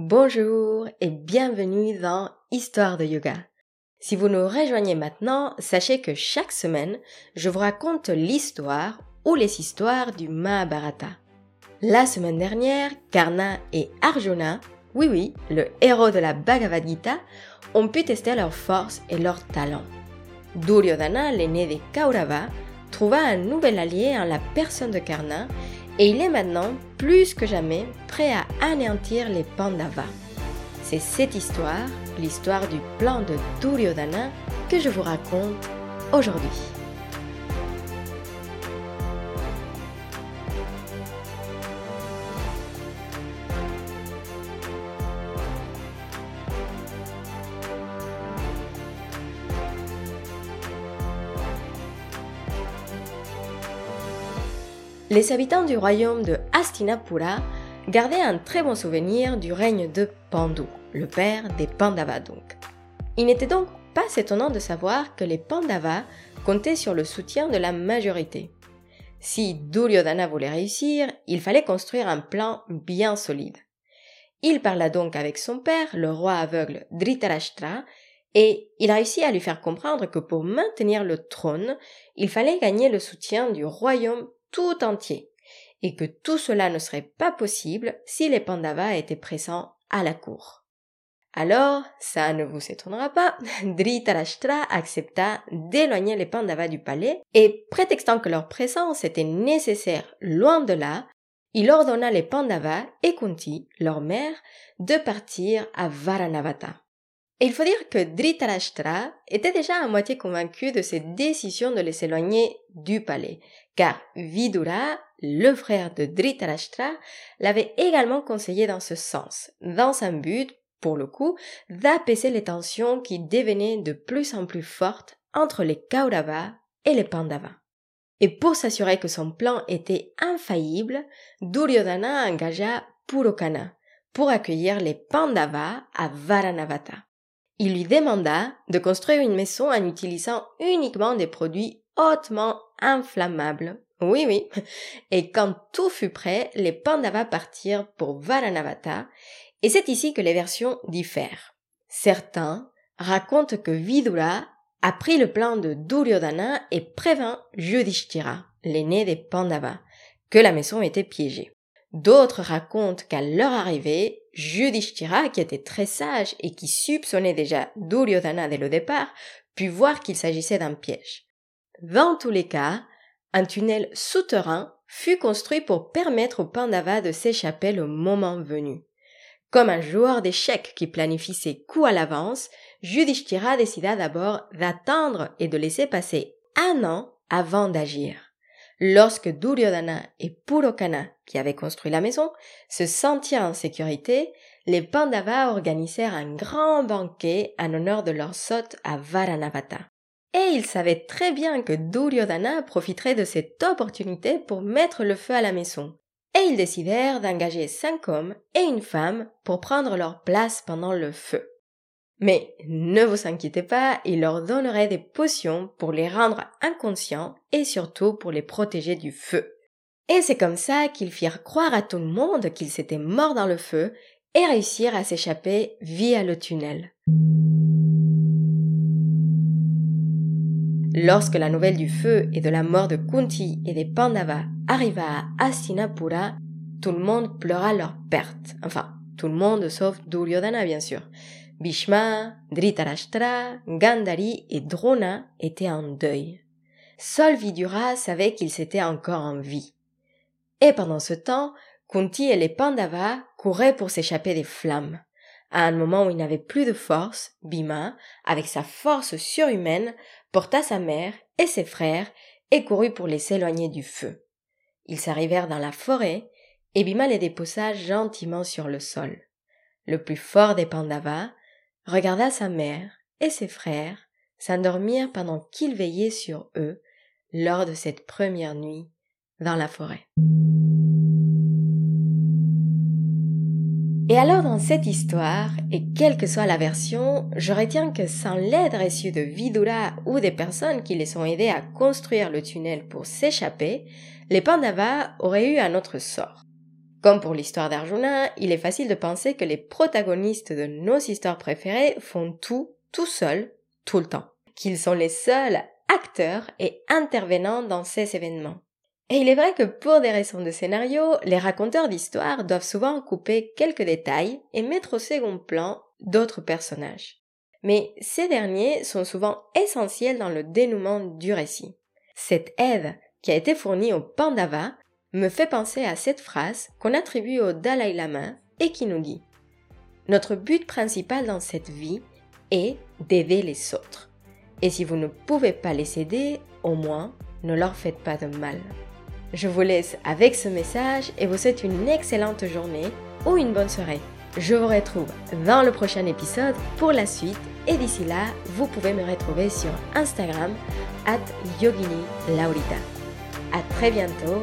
Bonjour et bienvenue dans Histoire de yoga. Si vous nous rejoignez maintenant, sachez que chaque semaine, je vous raconte l'histoire ou les histoires du Mahabharata. La semaine dernière, Karna et Arjuna, oui oui, le héros de la Bhagavad Gita, ont pu tester leur force et leur talent. Duryodhana, l'aîné des Kaurava, trouva un nouvel allié en la personne de Karna et il est maintenant plus que jamais prêt à anéantir les Pandavas. C'est cette histoire, l'histoire du plan de Duryodhana, que je vous raconte aujourd'hui. Les habitants du royaume de Hastinapura gardaient un très bon souvenir du règne de Pandu, le père des Pandavas donc. Il n'était donc pas étonnant de savoir que les Pandavas comptaient sur le soutien de la majorité. Si Duryodhana voulait réussir, il fallait construire un plan bien solide. Il parla donc avec son père, le roi aveugle Dhritarashtra, et il réussit à lui faire comprendre que pour maintenir le trône, il fallait gagner le soutien du royaume tout entier, et que tout cela ne serait pas possible si les Pandavas étaient présents à la cour. Alors, ça ne vous étonnera pas, Dhritarashtra accepta d'éloigner les Pandavas du palais et, prétextant que leur présence était nécessaire loin de là, il ordonna les Pandavas et Kunti, leur mère, de partir à Varanavata. Et il faut dire que Dhritarashtra était déjà à moitié convaincu de cette décision de les éloigner du palais, car Vidura, le frère de Dhritarashtra, l'avait également conseillé dans ce sens, dans un but, pour le coup, d'apaiser les tensions qui devenaient de plus en plus fortes entre les Kauravas et les Pandavas. Et pour s'assurer que son plan était infaillible, Duryodhana engagea Purokana pour accueillir les Pandavas à Varanavata. Il lui demanda de construire une maison en utilisant uniquement des produits hautement inflammables. Oui, oui. Et quand tout fut prêt, les Pandavas partirent pour Varanavata, et c'est ici que les versions diffèrent. Certains racontent que Vidura a pris le plan de Duryodhana et prévint Yudhishthira, l'aîné des Pandavas, que la maison était piégée. D'autres racontent qu'à leur arrivée, Yudhishthira, qui était très sage et qui soupçonnait déjà Duryodhana dès le départ, put voir qu'il s'agissait d'un piège. Dans tous les cas, un tunnel souterrain fut construit pour permettre aux Pandavas de s'échapper le moment venu. Comme un joueur d'échecs qui planifie ses coups à l'avance, Yudhishthira décida d'abord d'attendre et de laisser passer un an avant d'agir. Lorsque Duryodhana et Purokana, qui avaient construit la maison, se sentirent en sécurité, les Pandavas organisèrent un grand banquet en honneur de leur sotte à Varanavata. Et ils savaient très bien que Duryodhana profiterait de cette opportunité pour mettre le feu à la maison. Et ils décidèrent d'engager cinq hommes et une femme pour prendre leur place pendant le feu. Mais ne vous inquiétez pas, il leur donnerait des potions pour les rendre inconscients et surtout pour les protéger du feu. Et c'est comme ça qu'ils firent croire à tout le monde qu'ils s'étaient morts dans le feu et réussirent à s'échapper via le tunnel. Lorsque la nouvelle du feu et de la mort de Kunti et des Pandavas arriva à Astinapura, tout le monde pleura leur perte. Enfin, tout le monde sauf Duryodhana bien sûr. Bhishma, Dhritarashtra, Gandhari et Drona étaient en deuil. Seul Vidura savait qu'ils étaient encore en vie. Et pendant ce temps, Kunti et les Pandavas couraient pour s'échapper des flammes. À un moment où il n'avait plus de force, Bhima, avec sa force surhumaine, porta sa mère et ses frères et courut pour les éloigner du feu. Ils s'arrivèrent dans la forêt, et Bhima les déposa gentiment sur le sol. Le plus fort des Pandavas, regarda sa mère et ses frères s'endormir pendant qu'il veillait sur eux lors de cette première nuit dans la forêt. Et alors dans cette histoire, et quelle que soit la version, je retiens que sans l'aide reçue de Vidura ou des personnes qui les ont aidés à construire le tunnel pour s'échapper, les Pandavas auraient eu un autre sort. Comme pour l'histoire d'Arjuna, il est facile de penser que les protagonistes de nos histoires préférées font tout, tout seuls, tout le temps. Qu'ils sont les seuls acteurs et intervenants dans ces événements. Et il est vrai que pour des raisons de scénario, les raconteurs d'histoires doivent souvent couper quelques détails et mettre au second plan d'autres personnages. Mais ces derniers sont souvent essentiels dans le dénouement du récit. Cette aide qui a été fournie au Pandava me fait penser à cette phrase qu'on attribue au Dalai Lama et qui nous dit Notre but principal dans cette vie est d'aider les autres. Et si vous ne pouvez pas les aider, au moins ne leur faites pas de mal. Je vous laisse avec ce message et vous souhaite une excellente journée ou une bonne soirée. Je vous retrouve dans le prochain épisode pour la suite et d'ici là, vous pouvez me retrouver sur Instagram at Yogini Laurita. Très bientôt,